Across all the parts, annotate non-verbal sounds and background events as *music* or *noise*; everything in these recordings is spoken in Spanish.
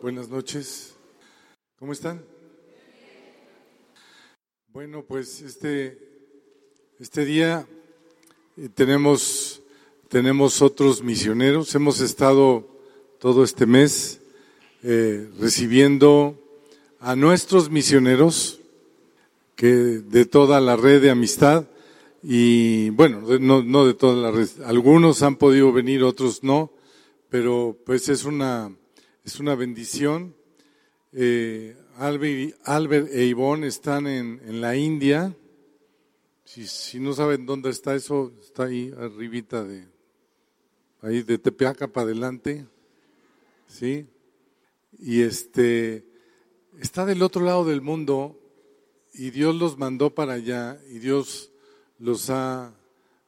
buenas noches. ¿Cómo están? Bueno, pues este, este día eh, tenemos, tenemos otros misioneros. Hemos estado todo este mes eh, recibiendo a nuestros misioneros que de toda la red de amistad y bueno, no, no de toda la red. Algunos han podido venir, otros no, pero pues es una, es una bendición. Eh, Albert, Albert e Ivonne están en, en la India. Si, si no saben dónde está eso, está ahí arribita de, ahí de Tepeaca para adelante. ¿Sí? Y este, está del otro lado del mundo y Dios los mandó para allá y Dios los ha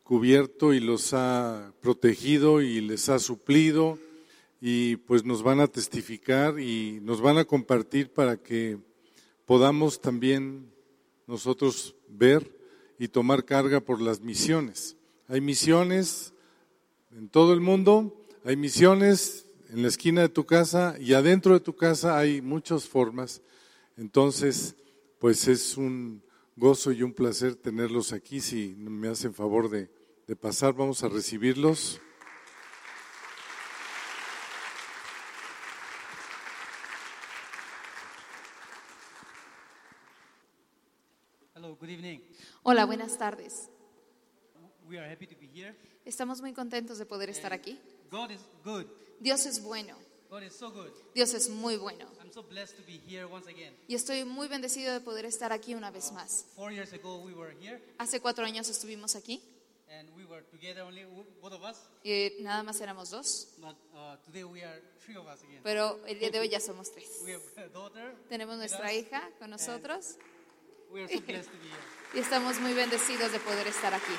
cubierto y los ha protegido y les ha suplido y pues nos van a testificar y nos van a compartir para que podamos también nosotros ver y tomar carga por las misiones. Hay misiones en todo el mundo, hay misiones en la esquina de tu casa y adentro de tu casa hay muchas formas. Entonces, pues es un gozo y un placer tenerlos aquí. Si me hacen favor de, de pasar, vamos a recibirlos. Hello, good evening. Hola, buenas tardes. We are happy to be here. Estamos muy contentos de poder estar aquí. God is good. Dios es bueno, God is so good. Dios es muy bueno. I'm so blessed to be here once again. Y estoy muy bendecido de poder estar aquí una vez más. Four years ago, we were here, Hace cuatro años estuvimos aquí and we were together only both of us. y nada más éramos dos, But uh, today we are three of us again. pero el día de hoy ya somos tres. We have a daughter. Tenemos nuestra hija con nosotros We are so blessed to be here. y estamos muy bendecidos de poder estar aquí.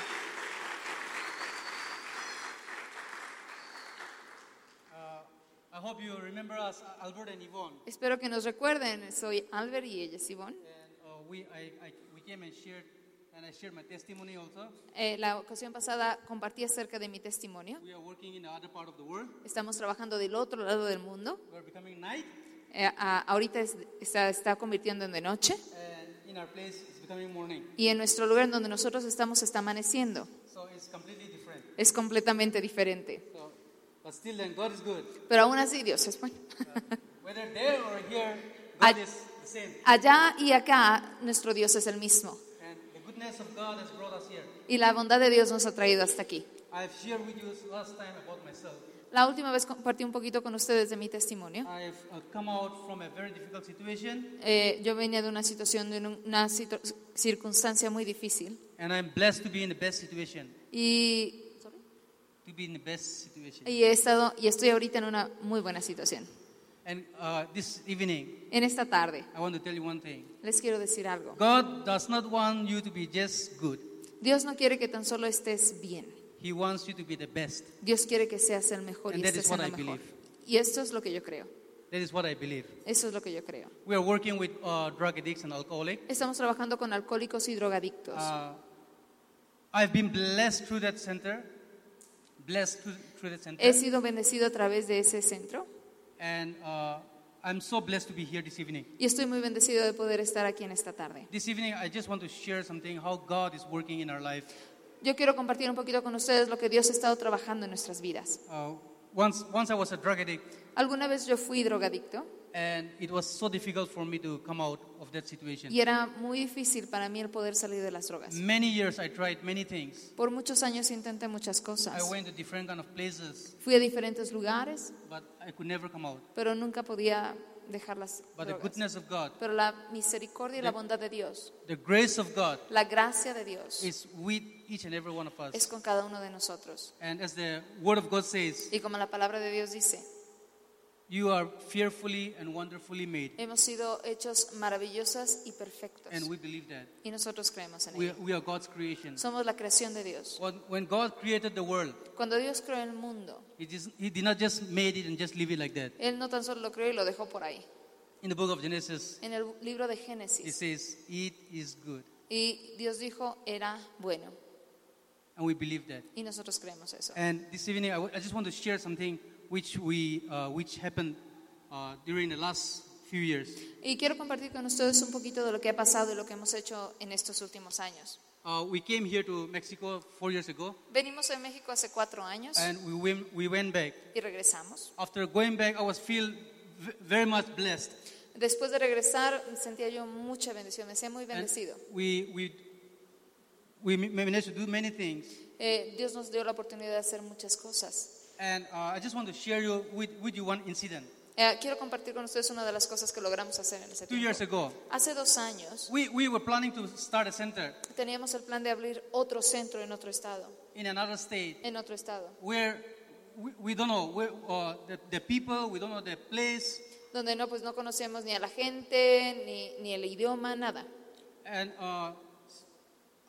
Uh, I hope you remember us, uh, Albert and Yvonne. Espero que nos recuerden, soy Albert y ella es Ivonne. And uh, we, I, I, we came and shared, and I shared my testimony also. Eh, la ocasión pasada compartí acerca de mi testimonio. We are working in the other part of the world. Estamos trabajando del otro lado del mundo. Becoming night, Eh, ahorita es- está, está convirtiendo en de noche. Y en nuestro lugar en donde nosotros estamos está amaneciendo. Es completamente diferente. Pero aún así Dios es bueno. Allá y acá nuestro Dios es el mismo. Y la bondad de Dios nos ha traído hasta aquí. La última vez compartí un poquito con ustedes de mi testimonio. Uh, come out from a very difficult situation, Eh, yo venía de una situación, de un- una situ- circunstancia muy difícil. and I'm blessed to be in the best situation. Y, To be in the best situation. y he estado y estoy ahorita en una muy buena situación. And uh, this evening, En esta tarde I want to tell you one thing. les quiero decir algo. God does not want you to be just good. Dios no quiere que tan solo estés bien. He wants you to be the best. Dios quiere que seas el mejor y And that estés is en what lo I mejor. believe. Y esto es lo que yo creo. That is what I believe. Eso es lo que yo creo. We are working with uh, drug addicts and alcoholics. Estamos trabajando con alcohólicos y drogadictos. Uh, I've been blessed through that center, blessed through, through that center, He sido bendecido a través de ese centro and uh, I'm so blessed to be here this evening. y estoy muy bendecido de poder estar aquí en esta tarde. This evening, I just want to share something how God is working in our life. Yo quiero compartir un poquito con ustedes lo que Dios ha estado trabajando en nuestras vidas. Uh, once, once I was a drug addict, Alguna vez yo fui drogadicto and it was so difficult for me to come out of that situation. y era muy difícil para mí el poder salir de las drogas. Many years I tried many things. Por muchos años intenté muchas I cosas. went to different kind of places, Fui a diferentes lugares, but I could never come out. pero nunca podía dejar las But the drogas. goodness of God, Pero la misericordia y la bondad de Dios, the grace of God, la gracia de Dios is with each and every one of es us. con cada uno de nosotros. And as the Word of God says, Y como la palabra de Dios dice, you are fearfully and wonderfully made, hemos sido hechos maravillosas y perfectos. and we believe that. Y nosotros creemos en We, ello. we are God's creation. Somos la creación de Dios. When, God created the world, Cuando Dios creó el mundo, he, just, he did not just made it and just leave it like that. Él no tan solo lo creó y lo dejó por ahí. In the book of Genesis, En el libro de it Génesis. says, "It is good," Y Dios dijo, era bueno. and we believe that. Y nosotros creemos eso. And this evening, I, I just want to share something which we, uh, which happened uh, during the last few years. Y quiero compartir con ustedes un poquito de lo que ha pasado y lo que hemos hecho en estos últimos años. Uh, we came here to Mexico four years ago, Venimos a México hace cuatro años and we went, we went back. y regresamos. After going back, I was feel v- very much blessed. Después de regresar sentía yo mucha bendición, me sentía muy And bendecido. we, we, we ma- managed to do many things. Eh, Dios nos dio la oportunidad de hacer muchas cosas. And uh, I just want to share you with, with you one incident. Eh, quiero compartir con ustedes una de las cosas que logramos hacer en ese Two years ago, Hace dos años we, we were planning to start a center teníamos el plan de abrir otro centro en otro estado, in another state en otro estado, where we, we don't know where, uh, the, the people, we don't know the place. donde no pues no conocíamos ni a la gente, ni, ni el idioma, nada. And uh,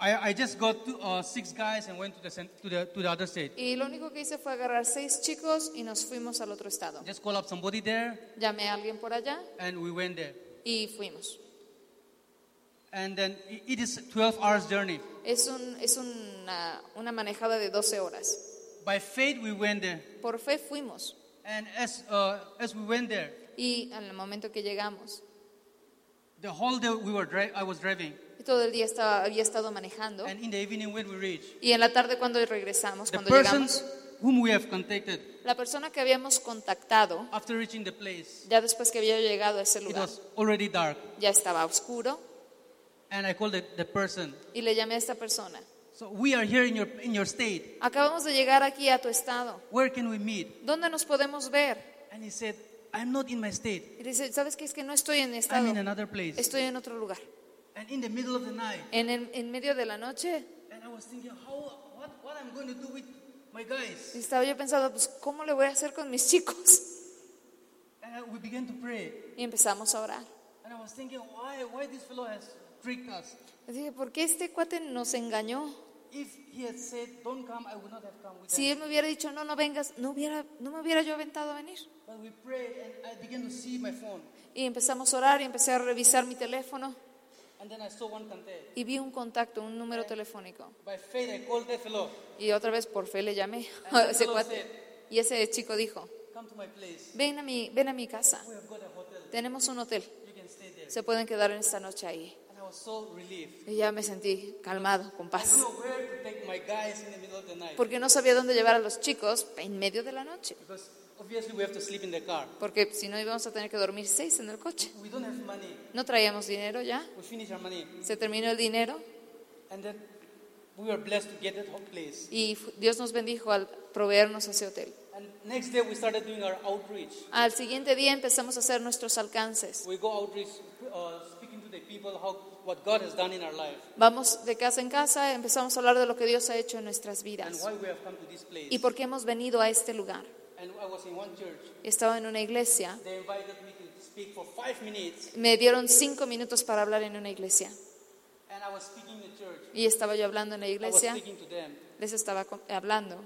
I, I just got two, uh, six guys and went to the, cent- to, the, to the other state. Y lo único que hice fue agarrar seis chicos y nos fuimos al otro estado. Just call up somebody there, Llamé a alguien por allá and we went there. y fuimos. And then i- it is 12 hours journey. Es, un, es una, una manejada de 12 horas. By faith, we went there. Por fe fuimos. And as, uh, as we went there, Y al momento que llegamos, the whole day we were dri- I was driving. Todo el día estaba, había estado manejando. And in the evening when we reached, Y en la tarde cuando regresamos, the cuando llegamos, whom we have contacted la persona que habíamos contactado, after reaching the place, ya después que había llegado a ese it lugar, was already dark. ya estaba oscuro And I called the, the person. y le llamé a esta persona. So we are here in your, in your state. Acabamos de llegar aquí a tu estado. Where can we meet? ¿Dónde nos podemos ver? And he said, I'm not in my state. Y dice, ¿sabes qué? Es que no estoy en mi I'm estado. in another place. Estoy en otro lugar. And in the middle of the night, En, el- en medio de la noche, and I was thinking, how, what, what I'm going to do with my guys. y estaba yo pensando, pues, ¿cómo le voy a hacer con mis chicos? And I- we began to pray. Y empezamos a orar. And I was thinking, why, why this fellow has tricked us? Le dije, ¿por qué este cuate nos engañó? If he had said, don't come, I would not have come with Si them. él me hubiera dicho, no, no vengas, no, hubiera, no me hubiera yo aventado a venir. But we prayed, and I began to see my phone. Y empezamos a orar y empecé a revisar mi teléfono y vi un contacto, un número telefónico. Y otra vez por fe le llamé. *laughs* Y ese chico dijo, ven a mi, ven a mi casa, tenemos un hotel, se pueden quedar en esta noche ahí. Y ya me sentí calmado, con paz. Porque no sabía dónde llevar a los chicos en medio de la noche. Obviously we have to sleep in the car. Porque si no íbamos a tener que dormir seis en el coche. We don't have money. No traíamos dinero ya, We finish our money. se terminó el dinero And then we were blessed to get that place. y Dios nos bendijo al proveernos ese hotel. And next day we started doing our outreach. Al siguiente día empezamos a hacer nuestros alcances. We go outreach, uh, speaking to the people how what God has done in our life Vamos de casa en casa, empezamos a hablar de lo que Dios ha hecho en nuestras and vidas why we have come to this place. y por qué hemos venido a este lugar. Estaba en una iglesia, me dieron cinco minutos para hablar en una iglesia. Y estaba yo hablando en la iglesia, les estaba hablando.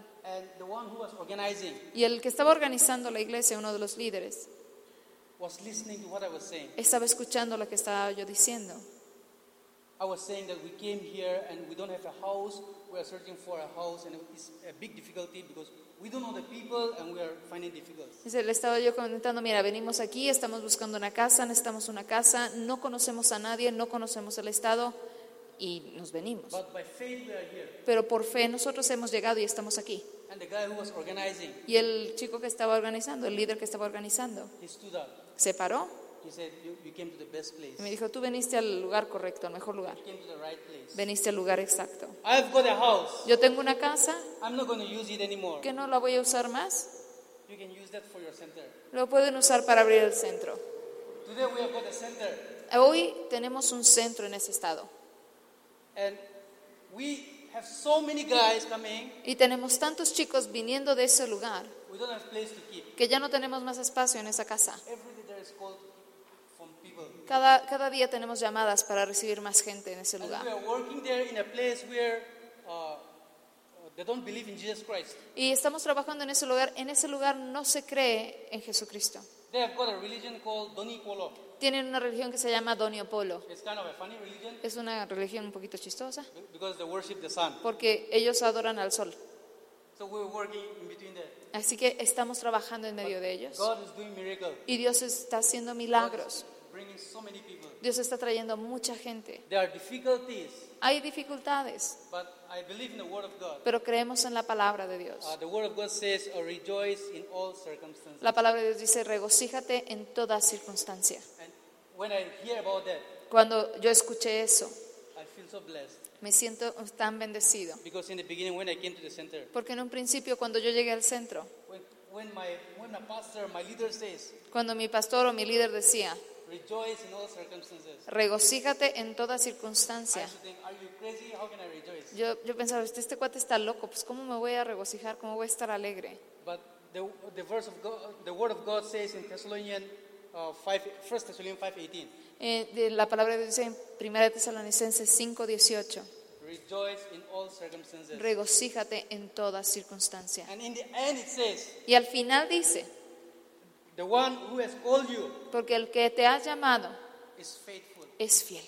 Y el que estaba organizando la iglesia, uno de los líderes, was listening to what I was saying. estaba escuchando lo que estaba yo diciendo. We don't know the people and we are finding. Dice, Le estaba yo comentando, mira, venimos aquí, estamos buscando una casa, necesitamos una casa, no conocemos a nadie, no conocemos el estado y nos venimos. But by faith we are here. Pero por fe nosotros hemos llegado y estamos aquí. And the guy who was organizing, Y el chico que estaba organizando, el líder que estaba organizando, he stood up. se paró He said, "You, you came to the best place. y me dijo, tú veniste al lugar correcto, al mejor lugar. You came to the right place. Veniste al lugar exacto. I've got a house. Yo tengo una casa I'm not going to use it anymore. que no la voy a usar más. You can use that for your center. Lo pueden usar para abrir el centro. Today we have got a center, Hoy tenemos un centro en ese estado and we have so many guys coming. y tenemos tantos chicos viniendo de ese lugar We don't have place to keep. que ya no tenemos más espacio en esa casa. Every day there is call from people. Cada, cada día tenemos llamadas para recibir más gente en ese lugar. uh, uh. Y estamos trabajando en ese lugar. En ese lugar no se cree en Jesucristo. They have got a religion called. Tienen una religión que se llama Donio Polo. It's kind of a funny religion Es una religión un poquito chistosa because they worship the sun. porque ellos adoran al sol. So we were working in between. Así que estamos trabajando en medio de ellos. God is doing miracles. Y Dios está haciendo milagros. Dios está trayendo mucha gente. There are difficulties, Hay dificultades, but I believe in the Word of God. pero creemos en la palabra de Dios. Uh, the Word of God says, "Rejoice in all circumstances." La palabra de Dios dice, regocíjate en toda circunstancia. Cuando yo escuché eso, me siento tan bendecido. Porque en un principio, cuando yo llegué al centro, cuando mi pastor o mi líder decía, "Rejoice in all circumstances," regocíjate en toda circunstancia, yo, yo pensaba, este, este cuate está loco, pues ¿cómo me voy a regocijar? ¿Cómo voy a estar alegre? But the, the verse of God, the word of God says in Thessalonians 5, 1 Thessalonians 5:18, de la palabra de Dios en 1 Tesalonicenses 5:18, rejoice in all circumstances. regocíjate en toda circunstancia. And in the end it says, Y al final dice, the one who has called you porque el que te ha llamado is faithful. es fiel,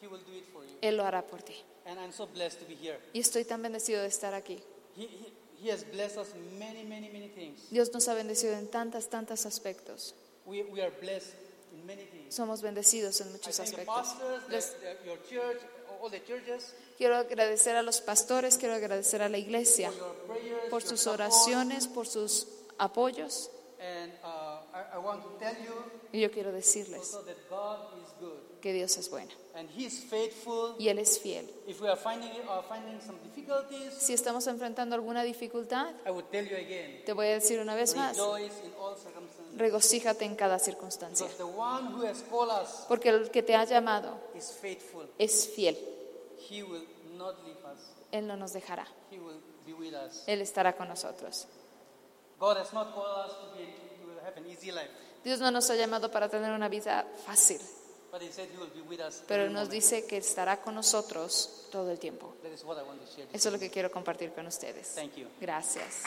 He will do it for you. Él lo hará por ti. And I'm so blessed to be here. Y estoy tan bendecido de estar aquí. He, he, he has blessed us many, many, many things. Dios nos ha bendecido en tantas, tantos aspectos. We, we are blessed in many things. Somos bendecidos en I muchos the aspectos. pastors, the, Les the, your church, all the churches, quiero agradecer a los pastores, quiero agradecer a la iglesia for your prayers, por your sus support. oraciones, por sus apoyos. And uh, I, I want to tell you Y yo quiero decirles also that God is good. que Dios es bueno And He is faithful. y Él es fiel. If we are finding, uh, finding some difficulties, Si estamos enfrentando alguna dificultad, I would tell you again, te voy a decir una vez más, in all regocíjate en cada circunstancia. Because the one who has called us Porque el que te ha llamado is faithful. es fiel. He will not leave us. Él no nos dejará. He will be with us. Él estará con nosotros. God has not called us to, be, Dios no nos ha llamado para tener una vida fácil, pero nos dice que estará con nosotros todo el tiempo. Eso es lo que quiero compartir con ustedes. Thank you. Gracias.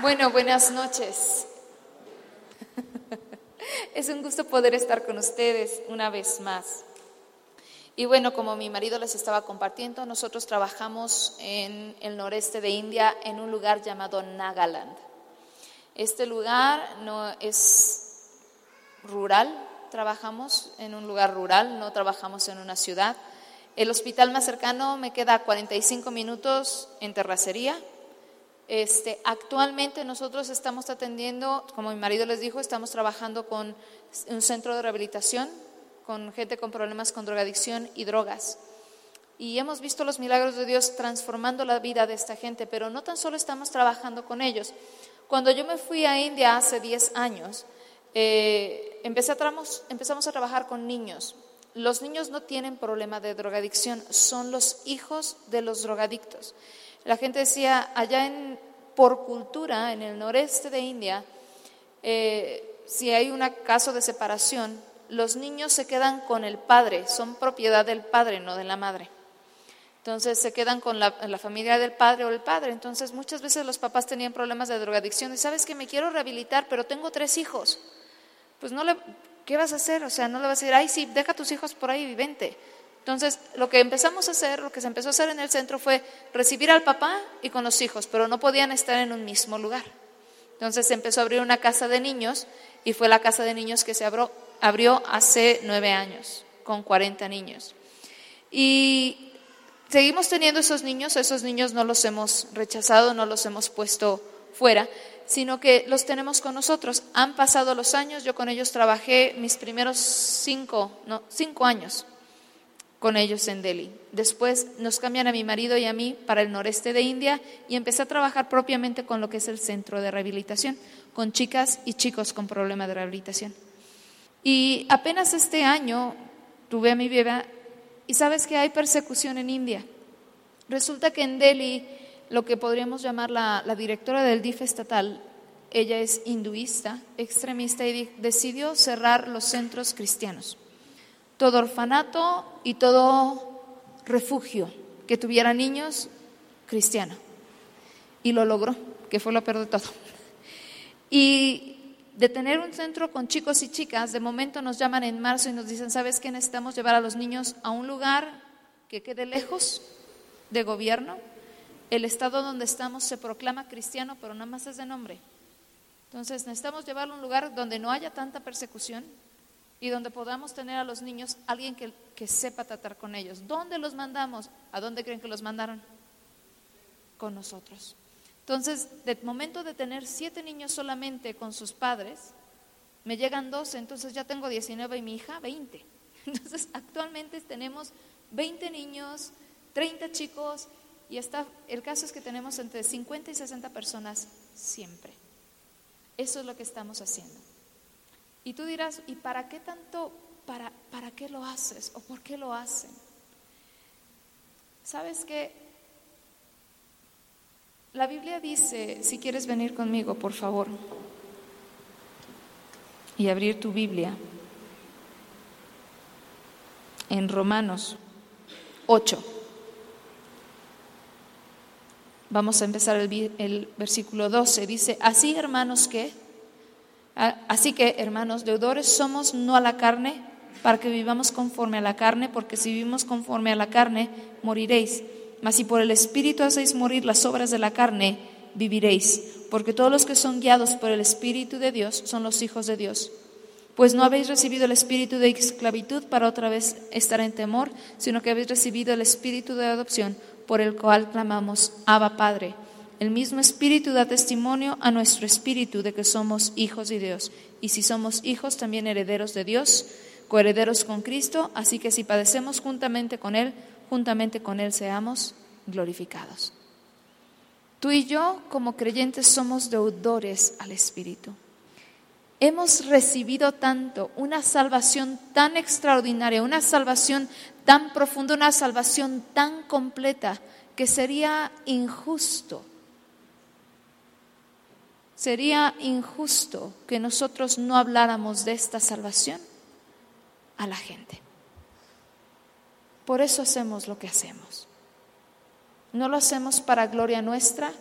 Bueno, buenas noches. *laughs* Es un gusto poder estar con ustedes una vez más. Y bueno, como mi marido les estaba compartiendo, nosotros trabajamos en el noreste de India en un lugar llamado Nagaland. Este lugar no es rural, trabajamos en un lugar rural, no trabajamos en una ciudad. El hospital más cercano me queda a 45 minutos en terracería. Este, actualmente nosotros estamos atendiendo, como mi marido les dijo, estamos trabajando con un centro de rehabilitación, con gente con problemas con drogadicción y drogas. Y hemos visto los milagros de Dios transformando la vida de esta gente, pero no tan solo estamos trabajando con ellos. Cuando yo me fui a India hace 10 años, eh, a tramos- empezamos a trabajar con niños. Los niños no tienen problema de drogadicción, son los hijos de los drogadictos. La gente decía, allá en, por cultura, en el noreste de India, eh, si hay un caso de separación, los niños se quedan con el padre, son propiedad del padre, no de la madre. Entonces se quedan con la, familia del padre o el padre. Entonces muchas veces los papás tenían problemas de drogadicción y sabes que me quiero rehabilitar, pero tengo tres hijos. Pues no le, ¿qué vas a hacer? O sea, no le vas a decir, ay, sí, deja a tus hijos por ahí y vente. Entonces, lo que empezamos a hacer, lo que se empezó a hacer en el centro fue recibir al papá y con los hijos, pero no podían estar en un mismo lugar. Entonces se empezó a abrir una casa de niños y fue la casa de niños que se abrió, abrió hace nueve años, con 40 niños. Y seguimos teniendo esos niños, esos niños no los hemos rechazado, no los hemos puesto fuera, sino que los tenemos con nosotros. Han pasado los años, yo con ellos trabajé mis primeros cinco, no, cinco años con ellos en Delhi. Después nos cambian a mi marido y a mí para el noreste de India y empecé a trabajar propiamente con lo que es el centro de rehabilitación, con chicas y chicos con problema de rehabilitación. Y apenas este año tuve a mi bebé y sabes que hay persecución en India. Resulta que en Delhi, lo que podríamos llamar la, directora del DIF estatal, ella es hinduista, extremista y di- decidió cerrar los centros cristianos todo orfanato y todo refugio que tuviera niños cristiano. Y lo logró, que fue lo peor de todo. Y de tener un centro con chicos y chicas, de momento nos llaman en marzo y nos dicen, ¿sabes qué? Necesitamos llevar a los niños a un lugar que quede lejos de gobierno, el estado donde estamos se proclama cristiano, pero nada más es de nombre. Entonces necesitamos llevarlo a un lugar donde no haya tanta persecución y donde podamos tener a los niños alguien que, que sepa tratar con ellos. ¿Dónde los mandamos? ¿A dónde creen que los mandaron? Con nosotros. Entonces, de momento de tener siete niños solamente con sus padres, me llegan 12, entonces ya tengo 19 y mi hija 20. *laughs* Entonces, actualmente tenemos 20 niños, 30 chicos y está, el caso es que tenemos entre 50 y 60 personas siempre. Eso es lo que estamos haciendo. Y tú dirás, ¿y para qué tanto, para, para qué lo haces o por qué lo hacen? ¿Sabes qué? La Biblia dice, si quieres venir conmigo, por favor, y abrir tu Biblia en Romanos 8. Vamos a empezar el, versículo 12. Dice, así hermanos que, así que hermanos deudores somos no a la carne, para que vivamos conforme a la carne, porque si vivimos conforme a la carne, moriréis. Mas si por el Espíritu hacéis morir las obras de la carne, viviréis, porque todos los que son guiados por el Espíritu de Dios son los hijos de Dios. Pues no habéis recibido el espíritu de esclavitud para otra vez estar en temor, sino que habéis recibido el espíritu de adopción, por el cual clamamos, Abba Padre. El mismo espíritu da testimonio a nuestro espíritu de que somos hijos de Dios. Y si somos hijos, también herederos de Dios, coherederos con Cristo, así que si padecemos juntamente con Él, juntamente con Él seamos glorificados. Tú y yo, como creyentes, somos deudores al Espíritu. Hemos recibido tanto, una salvación tan extraordinaria, una salvación tan profunda, una salvación tan completa, que sería injusto. Sería injusto que nosotros no habláramos de esta salvación a la gente. Por eso hacemos lo que hacemos. No lo hacemos para gloria nuestra,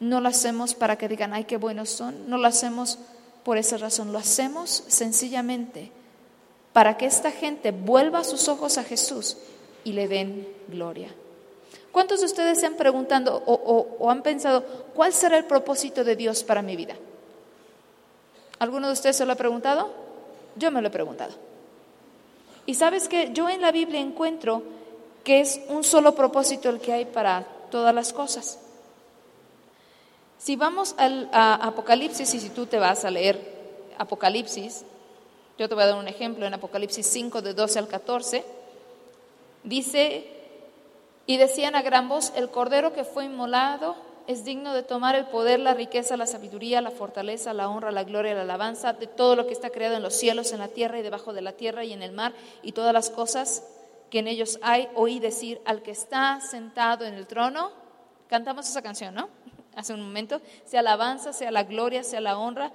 no lo hacemos para que digan, ay, qué buenos son, no lo hacemos por esa razón, lo hacemos sencillamente para que esta gente vuelva sus ojos a Jesús y le den gloria. ¿Cuántos de ustedes se han preguntado o, o han pensado cuál será el propósito de Dios para mi vida? ¿Alguno de ustedes se lo ha preguntado? Yo me lo he preguntado. Y sabes que yo en la Biblia encuentro que es un solo propósito el que hay para todas las cosas. Si vamos al, a Apocalipsis y si tú te vas a leer Apocalipsis, yo te voy a dar un ejemplo en Apocalipsis 5 de 12 al 14, dice, y decían a gran voz, el cordero que fue inmolado es digno de tomar el poder, la riqueza, la sabiduría, la fortaleza, la honra, la gloria, la alabanza de todo lo que está creado en los cielos, en la tierra y debajo de la tierra y en el mar y todas las cosas que en ellos hay. Oí decir al que está sentado en el trono, cantamos esa canción, ¿no? *laughs* Hace un momento, sea alabanza, sea la gloria, sea la honra,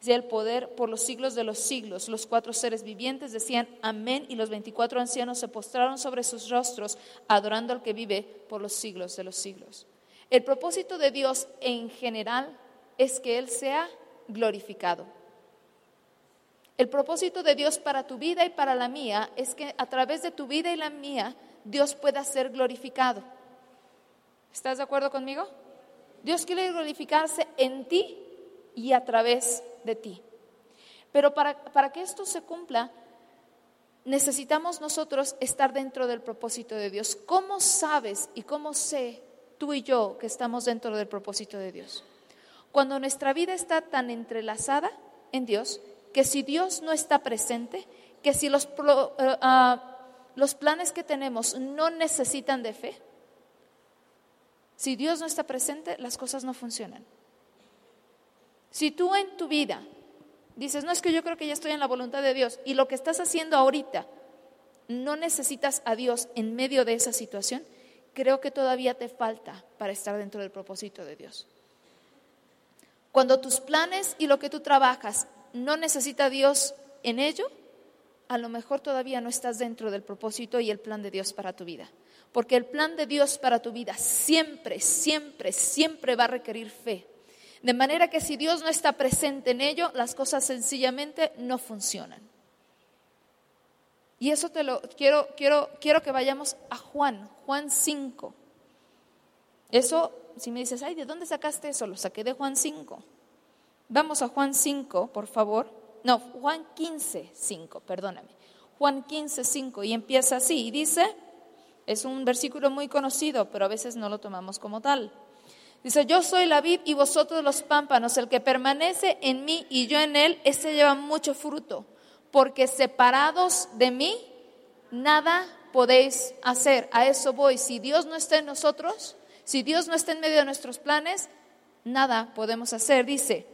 sea el poder por los siglos de los siglos. Los cuatro seres vivientes decían amén y los veinticuatro ancianos se postraron sobre sus rostros adorando al que vive por los siglos de los siglos. El propósito de Dios en general es que Él sea glorificado. El propósito de Dios para tu vida y para la mía es que a través de tu vida y la mía Dios pueda ser glorificado. ¿Estás de acuerdo conmigo? Dios quiere glorificarse en ti y a través de ti. Pero para, para que esto se cumpla, necesitamos nosotros estar dentro del propósito de Dios. ¿Cómo sabes y cómo sé tú y yo que estamos dentro del propósito de Dios. Cuando nuestra vida está tan entrelazada en Dios, que si Dios no está presente, que si los, eh, ah, los planes que tenemos no necesitan de fe, si Dios no está presente, las cosas no funcionan. Si tú en tu vida dices, no es que yo creo que ya estoy en la voluntad de Dios y lo que estás haciendo ahorita, no necesitas a Dios en medio de esa situación, creo que todavía te falta para estar dentro del propósito de Dios. Cuando tus planes y lo que tú trabajas no necesita Dios en ello, a lo mejor todavía no estás dentro del propósito y el plan de Dios para tu vida. Porque el plan de Dios para tu vida siempre, siempre, siempre va a requerir fe. De manera que si Dios no está presente en ello, las cosas sencillamente no funcionan. Y eso te lo quiero, quiero, quiero que vayamos a Juan, Juan 5. Eso, si me dices, ay, ¿de dónde sacaste eso? Lo saqué de Juan 5. Vamos a Juan 5, por favor. No, Juan 15, 5, perdóname. Juan 15, 5, y empieza así, y dice, es un versículo muy conocido, pero a veces no lo tomamos como tal. Dice, yo soy la vid y vosotros los pámpanos, el que permanece en mí y yo en él, ese lleva mucho fruto, porque separados de mí, nada podéis hacer. A eso voy. Si Dios no está en nosotros, si Dios no está en medio de nuestros planes, nada podemos hacer. Dice,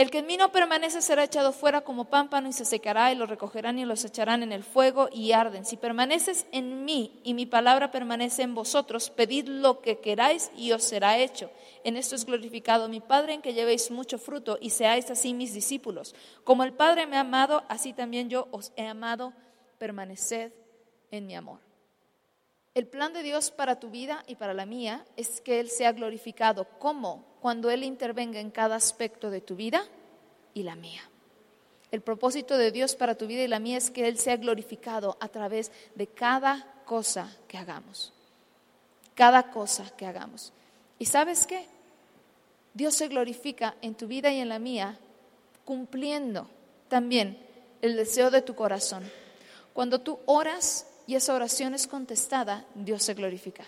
el que en mí no permanece será echado fuera como pámpano y se secará y lo recogerán y los echarán en el fuego y arden. Si permaneces en mí y mi palabra permanece en vosotros, pedid lo que queráis y os será hecho. En esto es glorificado mi Padre en que llevéis mucho fruto y seáis así mis discípulos. Como el Padre me ha amado, así también yo os he amado. Permaneced en mi amor. El plan de Dios para tu vida y para la mía es que Él sea glorificado. ¿Cómo? Cuando Él intervenga en cada aspecto de tu vida y la mía. El propósito de Dios para tu vida y la mía es que Él sea glorificado a través de cada cosa que hagamos. Cada cosa que hagamos. ¿Y sabes qué? Dios se glorifica en tu vida y en la mía cumpliendo también el deseo de tu corazón. Cuando tú oras y esa oración es contestada, Dios se glorifica.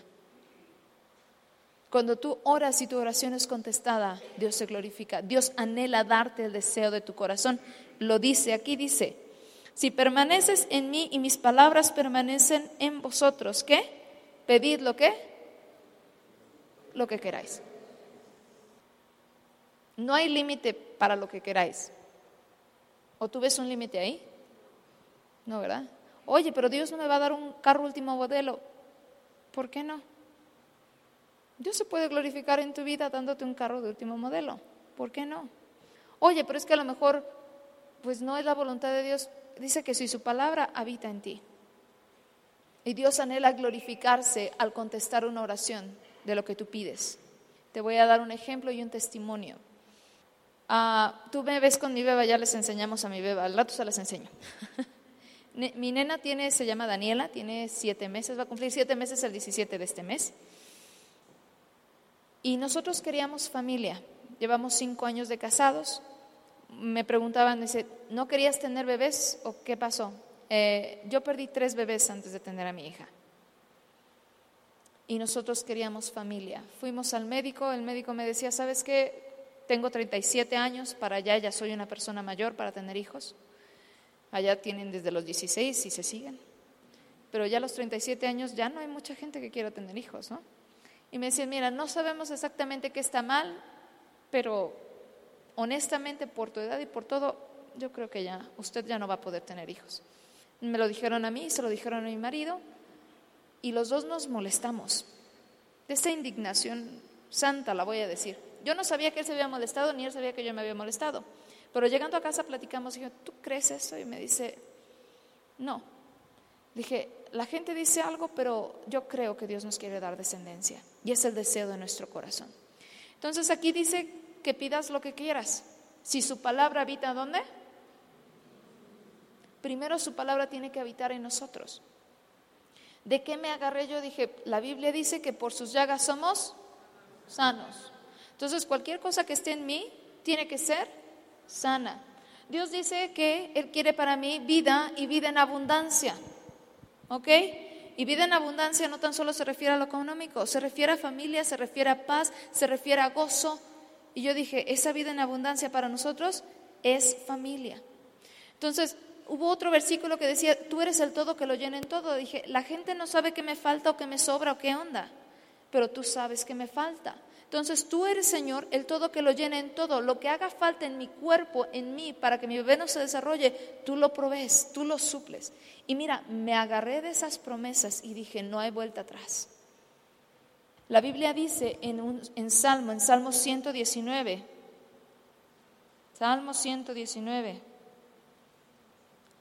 Cuando tú oras y tu oración es contestada, Dios se glorifica. Dios anhela darte el deseo de tu corazón. Lo dice, aquí dice, si permaneces en mí y mis palabras permanecen en vosotros, ¿qué? Pedid lo que? Lo que queráis. No hay límite para lo que queráis. ¿O tú ves un límite ahí? No, ¿verdad? Oye, pero Dios no me va a dar un carro último modelo. ¿Por qué no? Dios se puede glorificar en tu vida dándote un carro de último modelo. ¿Por qué no? Oye, pero es que a lo mejor, pues no es la voluntad de Dios. Dice que si su palabra habita en ti. Y Dios anhela glorificarse al contestar una oración de lo que tú pides. Te voy a dar un ejemplo y un testimonio. Ah, tú me ves con mi beba, ya les enseñamos a mi beba, al rato se las enseño. *laughs* mi nena tiene, se llama Daniela, tiene siete meses, va a cumplir siete meses el 17 de este mes. Y nosotros queríamos familia. Llevamos cinco años de casados. Me preguntaban, dice, ¿no querías tener bebés o qué pasó? Eh, yo perdí tres bebés antes de tener a mi hija. Y nosotros queríamos familia. Fuimos al médico, el médico me decía, ¿sabes qué? Tengo 37 años, para allá ya soy una persona mayor para tener hijos. Allá tienen desde los 16 y se siguen. Pero ya a los 37 años ya no hay mucha gente que quiera tener hijos, ¿no? Y me decían, mira, no sabemos exactamente qué está mal, pero honestamente por tu edad y por todo, yo creo que ya, usted ya no va a poder tener hijos. Me lo dijeron a mí, se lo dijeron a mi marido, y los dos nos molestamos. De esa indignación santa, la voy a decir. Yo no sabía que él se había molestado, ni él sabía que yo me había molestado. Pero llegando a casa platicamos y dije, ¿tú crees eso? Y me dice, no. Dije, la gente dice algo, pero yo creo que Dios nos quiere dar descendencia y es el deseo de nuestro corazón. Entonces aquí dice que pidas lo que quieras. Si su palabra habita ¿dónde? Primero su palabra tiene que habitar en nosotros. ¿De qué me agarré yo? Dije, la Biblia dice que por sus llagas somos sanos. Entonces cualquier cosa que esté en mí tiene que ser sana. Dios dice que Él quiere para mí vida y vida en abundancia. ¿Ok? Y vida en abundancia no tan solo se refiere a lo económico, se refiere a familia, se refiere a paz, se refiere a gozo. Y yo dije, esa vida en abundancia para nosotros es familia. Entonces, hubo otro versículo que decía, tú eres el todo que lo llena en todo. Dije, la gente no sabe qué me falta o qué me sobra o qué onda, pero tú sabes qué me falta. Entonces tú eres, Señor, el todo que lo llena en todo. Lo que haga falta en mi cuerpo, en mí, para que mi bebé no se desarrolle, tú lo provees, tú lo suples. Y mira, me agarré de esas promesas y dije, no hay vuelta atrás. La Biblia dice en, un, en Salmo, en Salmo 119, Salmo 119,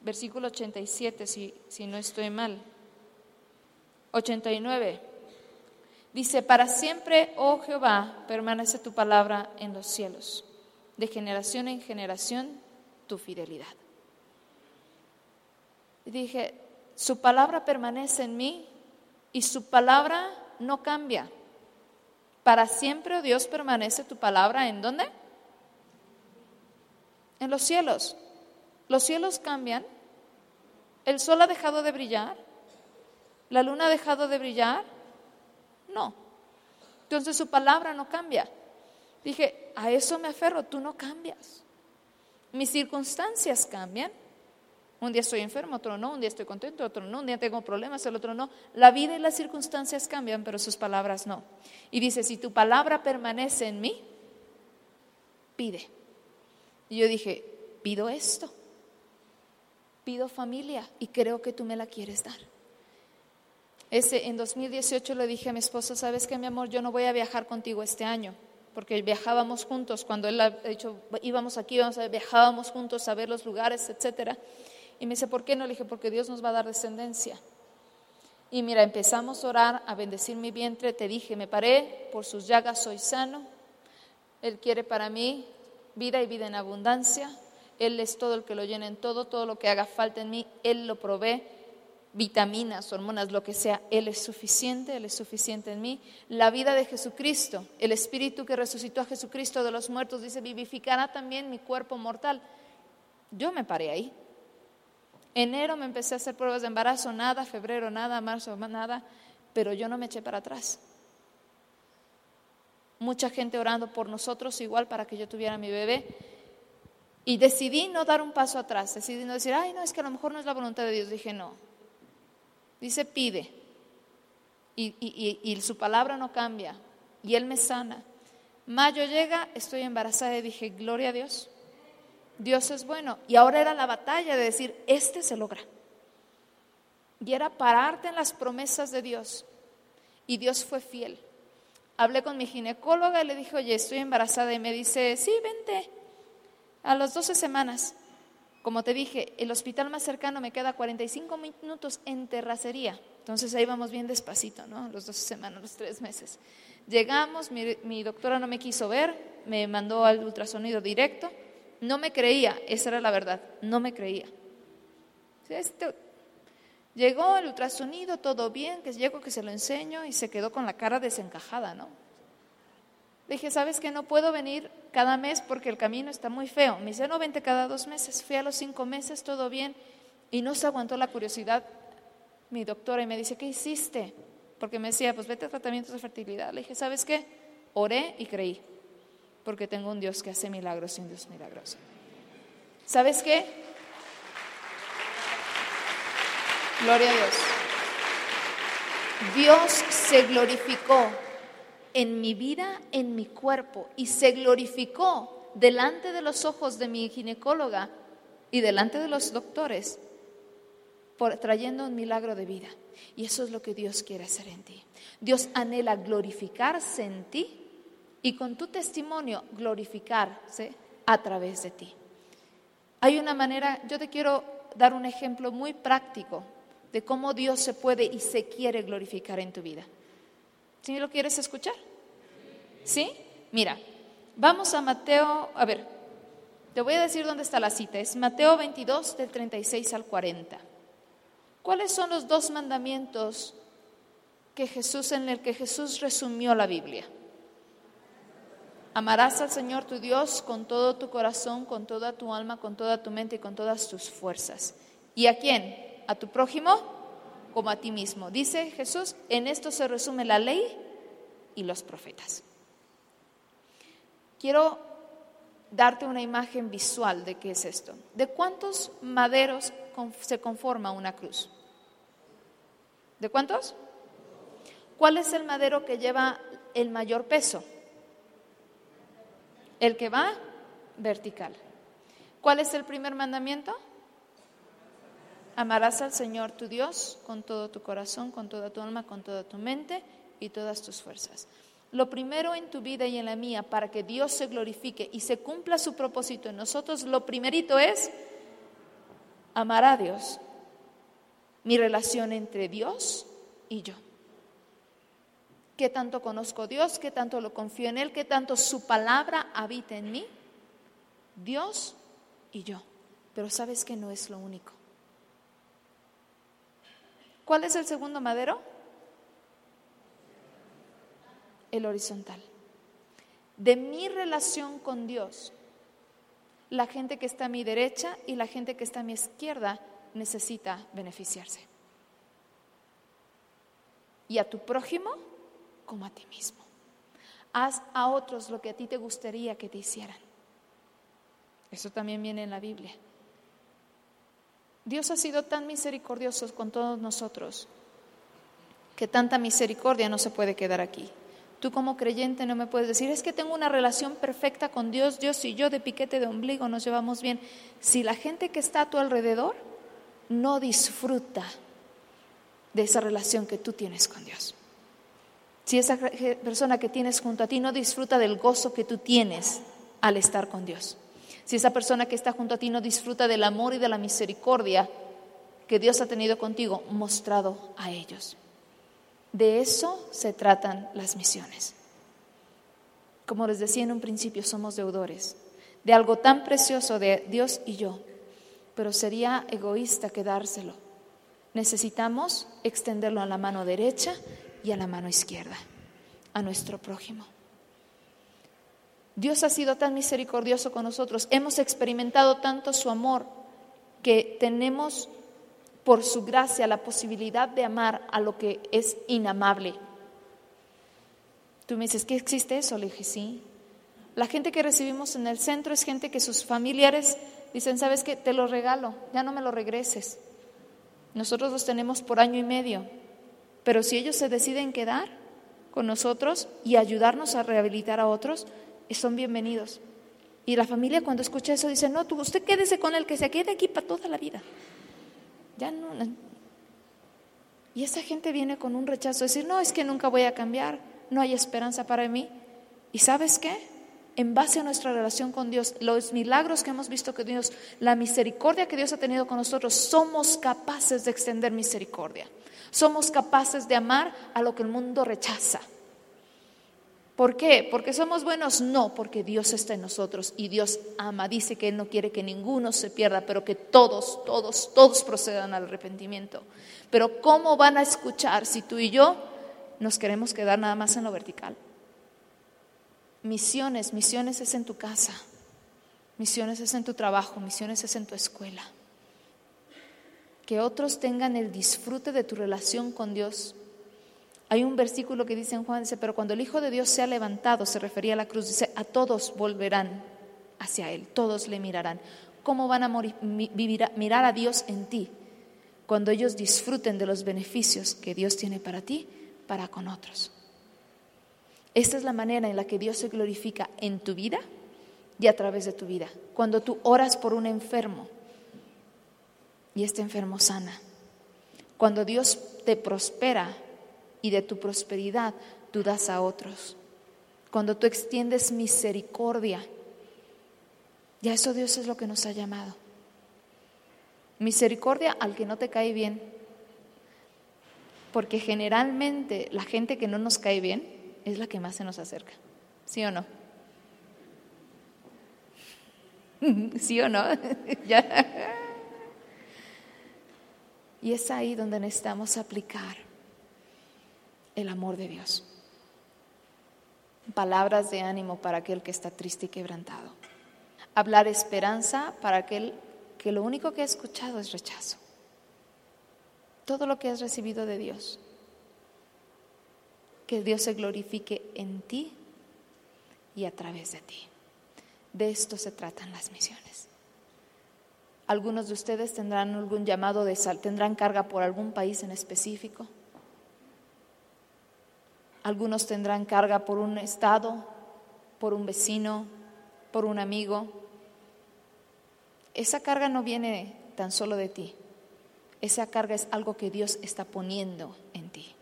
versículo 87, si, si no estoy mal. 89. Dice, para siempre, oh Jehová, permanece tu palabra en los cielos, de generación en generación tu fidelidad. Y dije, su palabra permanece en mí y su palabra no cambia. Para siempre, oh Dios, permanece tu palabra en dónde? En los cielos. Los cielos cambian. El sol ha dejado de brillar. La luna ha dejado de brillar. No. Entonces su palabra no cambia. Dije, a eso me aferro, tú no cambias. Mis circunstancias cambian. Un día estoy enfermo, otro no, un día estoy contento, otro no, un día tengo problemas, el otro no. La vida y las circunstancias cambian, pero sus palabras no. Y dice, si tu palabra permanece en mí, pide. Y yo dije, pido esto, pido familia y creo que tú me la quieres dar. Ese, en 2018 le dije a mi esposo, ¿sabes qué, mi amor? Yo no voy a viajar contigo este año porque viajábamos juntos, cuando él ha dicho, íbamos aquí, íbamos a, viajábamos juntos a ver los lugares, etcétera. Y me dice, ¿por qué no? Le dije, porque Dios nos va a dar descendencia. Y mira, empezamos a orar, a bendecir mi vientre. Te dije, me paré, por sus llagas soy sano. Él quiere para mí vida y vida en abundancia. Él es todo el que lo llena en todo, todo lo que haga falta en mí, Él lo provee. Vitaminas, hormonas, lo que sea, Él es suficiente, Él es suficiente en mí. La vida de Jesucristo, el Espíritu que resucitó a Jesucristo de los muertos, dice, vivificará también mi cuerpo mortal. Yo me paré ahí. Enero me empecé a hacer pruebas de embarazo, nada, febrero nada, marzo nada, pero yo no me eché para atrás. Mucha gente orando por nosotros igual para que yo tuviera mi bebé. Y decidí no dar un paso atrás, decidí no decir, ay, no, es que a lo mejor no es la voluntad de Dios. Dije, no. Dice, pide. Y, y su palabra no cambia. Y Él me sana. Mayo llega, estoy embarazada y dije, gloria a Dios. Dios es bueno. Y ahora era la batalla de decir, este se logra. Y era pararte en las promesas de Dios. Y Dios fue fiel. Hablé con mi ginecóloga y le dije, oye, estoy embarazada. Y me dice, sí, vente. A las 12 semanas. Como te dije, el hospital más cercano me queda 45 minutos en terracería. Entonces ahí vamos bien despacito, ¿no? Los 12 semanas, los tres meses. Llegamos, mi, mi doctora no me quiso ver, me mandó al ultrasonido directo. No me creía, esa era la verdad, no me creía. Este, llegó el ultrasonido, todo bien, que llego que se lo enseño y se quedó con la cara desencajada, ¿no? Dije, ¿sabes que no puedo venir cada mes porque el camino está muy feo? Me dice, no, vente cada dos meses. Fui a los cinco meses, todo bien, y no se aguantó la curiosidad mi doctora y me dice, ¿qué hiciste? Porque me decía, pues vete a tratamientos de fertilidad. Le dije, ¿sabes qué? Oré y creí porque tengo un Dios que hace milagros y un Dios milagroso. ¿Sabes qué? Gloria a Dios. Dios se glorificó en mi vida, en mi cuerpo, y se glorificó delante de los ojos de mi ginecóloga y delante de los doctores, por, trayendo un milagro de vida. Y eso es lo que Dios quiere hacer en ti. Dios anhela glorificarse en ti y con tu testimonio glorificarse a través de ti. Hay una manera, yo te quiero dar un ejemplo muy práctico de cómo Dios se puede y se quiere glorificar en tu vida. ¿Sí lo quieres escuchar? ¿Sí? Mira, vamos a Mateo, a ver, te voy a decir dónde está la cita, es Mateo 22 del 36 al 40. ¿Cuáles son los dos mandamientos que Jesús en el que Jesús resumió la Biblia? Amarás al Señor tu Dios con todo tu corazón, con toda tu alma, con toda tu mente y con todas tus fuerzas. ¿Y a quién? ¿A tu prójimo? Como a ti mismo. Dice Jesús, en esto se resume la ley y los profetas. Quiero darte una imagen visual de qué es esto. ¿De cuántos maderos se conforma una cruz? ¿De cuántos? ¿Cuál es el madero que lleva el mayor peso? El que va vertical. ¿Cuál es el primer mandamiento? Amarás al Señor tu Dios con todo tu corazón, con toda tu alma, con toda tu mente y todas tus fuerzas. Lo primero en tu vida y en la mía para que Dios se glorifique y se cumpla su propósito en nosotros, lo primerito es amar a Dios, mi relación entre Dios y yo qué tanto conozco a Dios, qué tanto lo confío en Él, qué tanto su palabra habita en mí. Dios y yo. Pero sabes que no es lo único. ¿Cuál es el segundo madero? el horizontal. De mi relación con Dios, la gente que está a mi derecha y la gente que está a mi izquierda necesita beneficiarse. Y a tu prójimo como a ti mismo. Haz a otros lo que a ti te gustaría que te hicieran. Eso también viene en la Biblia. Dios ha sido tan misericordioso con todos nosotros que tanta misericordia no se puede quedar aquí. Tú como creyente no me puedes decir, es que tengo una relación perfecta con Dios, Dios y yo de piquete de ombligo nos llevamos bien. Si la gente que está a tu alrededor no disfruta de esa relación que tú tienes con Dios. Si esa persona que tienes junto a ti no disfruta del gozo que tú tienes al estar con Dios. Si esa persona que está junto a ti no disfruta del amor y de la misericordia que Dios ha tenido contigo mostrado a ellos. De eso se tratan las misiones. Como les decía en un principio, somos deudores de algo tan precioso de Dios y yo, pero sería egoísta quedárselo. Necesitamos extenderlo a la mano derecha y a la mano izquierda, a nuestro prójimo. Dios ha sido tan misericordioso con nosotros, hemos experimentado tanto su amor que tenemos por su gracia la posibilidad de amar a lo que es inamable. Tú me dices, ¿qué existe eso? Le dije, sí. La gente que recibimos en el centro es gente que sus familiares dicen, ¿sabes qué? Te lo regalo, ya no me lo regreses. Nosotros los tenemos por año y medio, pero si ellos se deciden quedar con nosotros y ayudarnos a rehabilitar a otros, son bienvenidos. Y la familia cuando escucha eso dice, no, tú, usted quédese con el que se quede aquí para toda la vida. Ya no. Y esa gente viene con un rechazo, decir, no, es que nunca voy a cambiar, no hay esperanza para mí. ¿Y sabes qué? En base a nuestra relación con Dios, los milagros que hemos visto que Dios, la misericordia que Dios ha tenido con nosotros, somos capaces de extender misericordia. Somos capaces de amar a lo que el mundo rechaza. ¿Por qué? ¿Porque somos buenos? No, porque Dios está en nosotros y Dios ama. Dice que Él no quiere que ninguno se pierda, pero que todos, todos, todos procedan al arrepentimiento. Pero ¿cómo van a escuchar si tú y yo nos queremos quedar nada más en lo vertical? Misiones, misiones es en tu casa, misiones es en tu trabajo, misiones es en tu escuela. Que otros tengan el disfrute de tu relación con Dios hay un versículo que dice en Juan, dice, pero cuando el Hijo de Dios sea levantado, se refería a la cruz, dice, a todos volverán hacia Él, todos le mirarán. ¿Cómo van a mirar a Dios en ti? Cuando ellos disfruten de los beneficios que Dios tiene para ti, para con otros. Esta es la manera en la que Dios se glorifica en tu vida y a través de tu vida. Cuando tú oras por un enfermo y este enfermo sana. Cuando Dios te prospera y de tu prosperidad tú das a otros. Cuando tú extiendes misericordia, ya eso Dios es lo que nos ha llamado. Misericordia al que no te cae bien. Porque generalmente la gente que no nos cae bien es la que más se nos acerca. ¿Sí o no? *laughs* ¿Sí o no? *laughs* Y es ahí donde necesitamos aplicar el amor de Dios. Palabras de ánimo para aquel que está triste y quebrantado. Hablar esperanza para aquel que lo único que ha escuchado es rechazo. Todo lo que has recibido de Dios. Que Dios se glorifique en ti y a través de ti. De esto se tratan las misiones. Algunos de ustedes tendrán algún llamado de sal, tendrán carga por algún país en específico. Algunos tendrán carga por un estado, por un vecino, por un amigo. Esa carga no viene tan solo de ti. Esa carga es algo que Dios está poniendo en ti.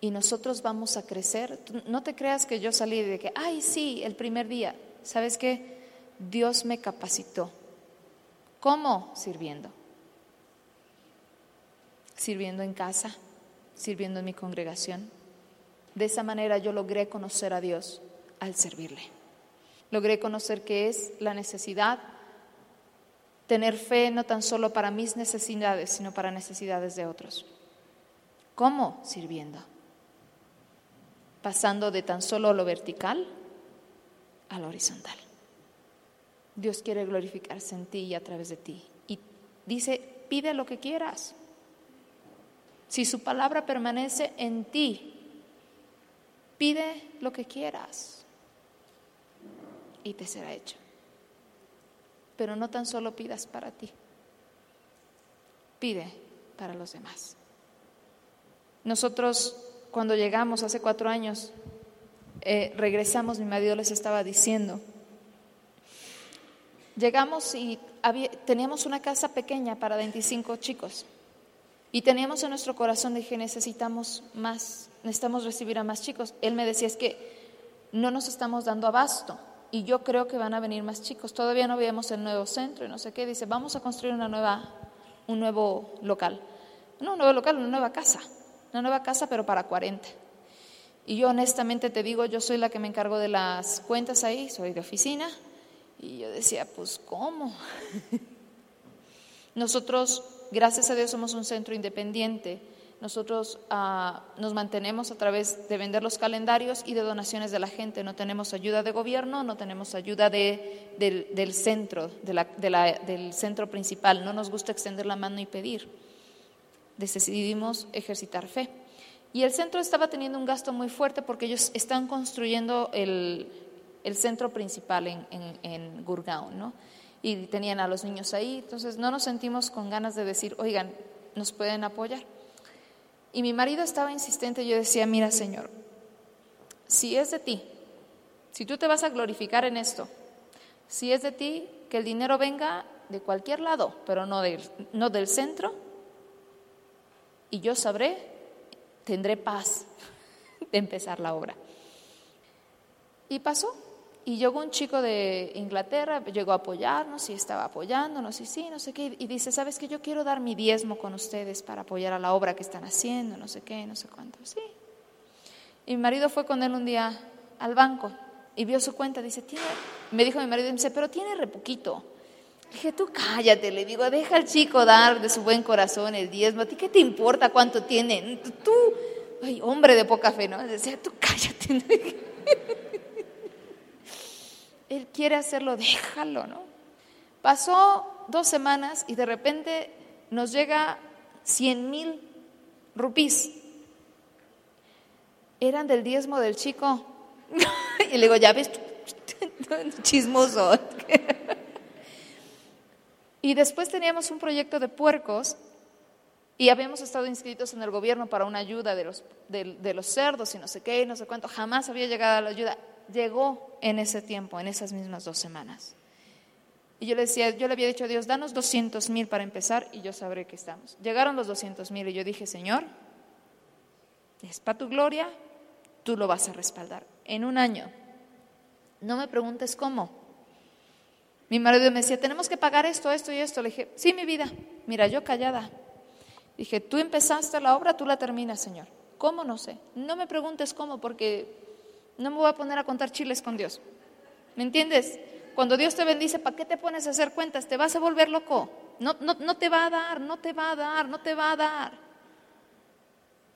Y nosotros vamos a crecer. No te creas que yo salí de que, ay, sí, el primer día. ¿Sabes qué? Dios me capacitó. ¿Cómo? Sirviendo. Sirviendo en casa, sirviendo en mi congregación. De esa manera yo logré conocer a Dios al servirle. Logré conocer qué es la necesidad, tener fe no tan solo para mis necesidades, sino para necesidades de otros. ¿Cómo? Sirviendo. pasando de tan solo lo vertical a lo horizontal. Dios quiere glorificarse en ti y a través de ti. Y dice, pide lo que quieras. Si su palabra permanece en ti, pide lo que quieras y te será hecho. Pero no tan solo pidas para ti, pide para los demás. Nosotros cuando llegamos hace cuatro años, eh, regresamos, mi marido les estaba diciendo, llegamos y teníamos una casa pequeña para 25 chicos. Y teníamos en nuestro corazón, dije, necesitamos más, necesitamos recibir a más chicos. Él me decía, es que no nos estamos dando abasto y yo creo que van a venir más chicos. Todavía no veíamos el nuevo centro y no sé qué. Dice, vamos a construir una nueva, un nuevo local. No, un nuevo local, una nueva casa. Una nueva casa, pero para 40. Y yo honestamente te digo, yo soy la que me encargo de las cuentas ahí, soy de oficina. Y yo decía, pues, ¿cómo? *laughs* Nosotros Gracias a Dios somos un centro independiente. Nosotros ah, nos mantenemos a través de vender los calendarios y de donaciones de la gente. No tenemos ayuda de gobierno, no tenemos ayuda del, centro, del centro principal. No nos gusta extender la mano y pedir. Decidimos ejercitar fe. Y el centro estaba teniendo un gasto muy fuerte porque ellos están construyendo el, centro principal en, en, en Gurgaon, ¿no? Y tenían a los niños ahí, entonces no nos sentimos con ganas de decir, oigan, ¿nos pueden apoyar? Y mi marido estaba insistente, yo decía, mira Señor, si es de ti, si tú te vas a glorificar en esto, si es de ti, que el dinero venga de cualquier lado, pero no del, no del centro, y yo sabré, tendré paz *laughs* de empezar la obra. Y pasó, y llegó un chico de Inglaterra, llegó a apoyarnos y estaba apoyándonos y sí, no sé qué. Y dice, ¿sabes qué? Yo quiero dar mi diezmo con ustedes para apoyar a la obra que están haciendo, no sé qué, no sé cuánto. Sí. Y mi marido fue con él un día al banco y vio su cuenta. Dice, tiene, me dijo mi marido, dice, pero tiene re poquito. Dije, tú cállate, le digo, deja al chico dar de su buen corazón el diezmo. ¿A ti qué te importa cuánto tiene? Tú, ay, hombre de poca fe, ¿no? Decía, tú cállate. *laughs* Él quiere hacerlo, *laughs* déjalo, ¿no? Pasó dos semanas y de repente nos llega 100 mil rupís. Eran del diezmo del chico. *laughs* y le digo, ya ves, *laughs* chismoso. y después teníamos un proyecto de puercos y habíamos estado inscritos en el gobierno para una ayuda de los, de los cerdos y no sé qué, no sé cuánto. Jamás había llegado a la ayuda llegó en ese tiempo, en esas mismas dos semanas. Y yo le decía, yo le había dicho a Dios, danos 200 mil para empezar y yo sabré que estamos. Llegaron los 200 mil y yo dije, Señor, es para tu gloria, tú lo vas a respaldar. En un año, no me preguntes cómo. Mi marido me decía, tenemos que pagar esto, esto y esto. Le dije, sí, mi vida. Mira, yo callada. Dije, tú empezaste la obra, tú la terminas, Señor. ¿Cómo? No sé. No me preguntes cómo, porque no me voy a poner a contar chiles con Dios. ¿Me entiendes? Cuando Dios te bendice, ¿para qué te pones a hacer cuentas? Te vas a volver loco. No, no, no te va a dar, no te va a dar, no te va a dar.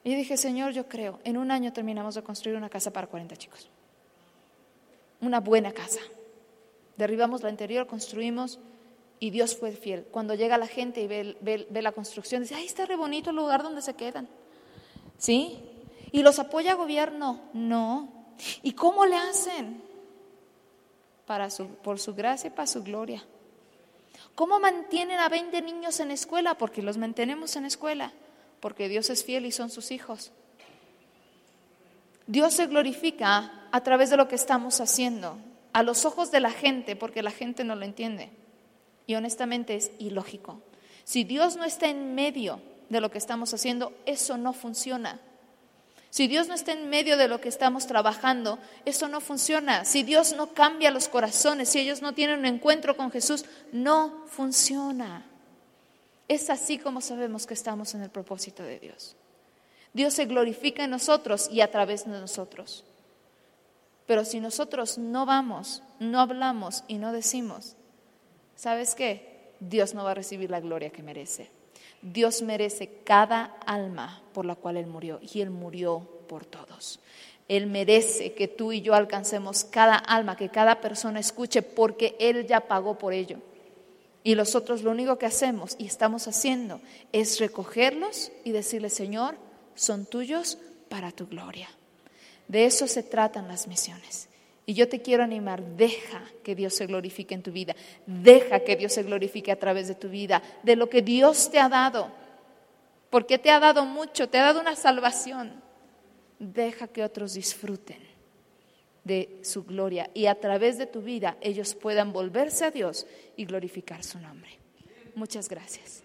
Y dije, Señor, yo creo, en un año terminamos de construir una casa para 40 chicos. Una buena casa. Derribamos la anterior, construimos y Dios fue fiel. Cuando llega la gente y ve, ve la construcción, dice, ay, está re bonito el lugar donde se quedan. ¿Sí? ¿Y los apoya gobierno? No. ¿Y cómo le hacen? Para su, por su gracia y para su gloria. ¿Cómo mantienen a 20 niños en escuela? Porque los mantenemos en escuela, porque Dios es fiel y son sus hijos. Dios se glorifica a través de lo que estamos haciendo, a los ojos de la gente, porque la gente no lo entiende. Y honestamente es ilógico. Si Dios no está en medio de lo que estamos haciendo, eso no funciona. Si Dios no está en medio de lo que estamos trabajando, eso no funciona. Si Dios no cambia los corazones, si ellos no tienen un encuentro con Jesús, no funciona. Es así como sabemos que estamos en el propósito de Dios. Dios se glorifica en nosotros y a través de nosotros. Pero si nosotros no vamos, no hablamos y no decimos, ¿sabes qué? Dios no va a recibir la gloria que merece. Dios merece cada alma por la cual Él murió y Él murió por todos. Él merece que tú y yo alcancemos cada alma, que cada persona escuche, porque Él ya pagó por ello. Y nosotros lo único que hacemos y estamos haciendo es recogerlos y decirle, Señor, son tuyos para tu gloria. De eso se tratan las misiones. Y yo te quiero animar, deja que Dios se glorifique en tu vida, deja que Dios se glorifique a través de tu vida, de lo que Dios te ha dado, porque te ha dado mucho, te ha dado una salvación. Deja que otros disfruten de su gloria y a través de tu vida ellos puedan volverse a Dios y glorificar su nombre. Muchas gracias.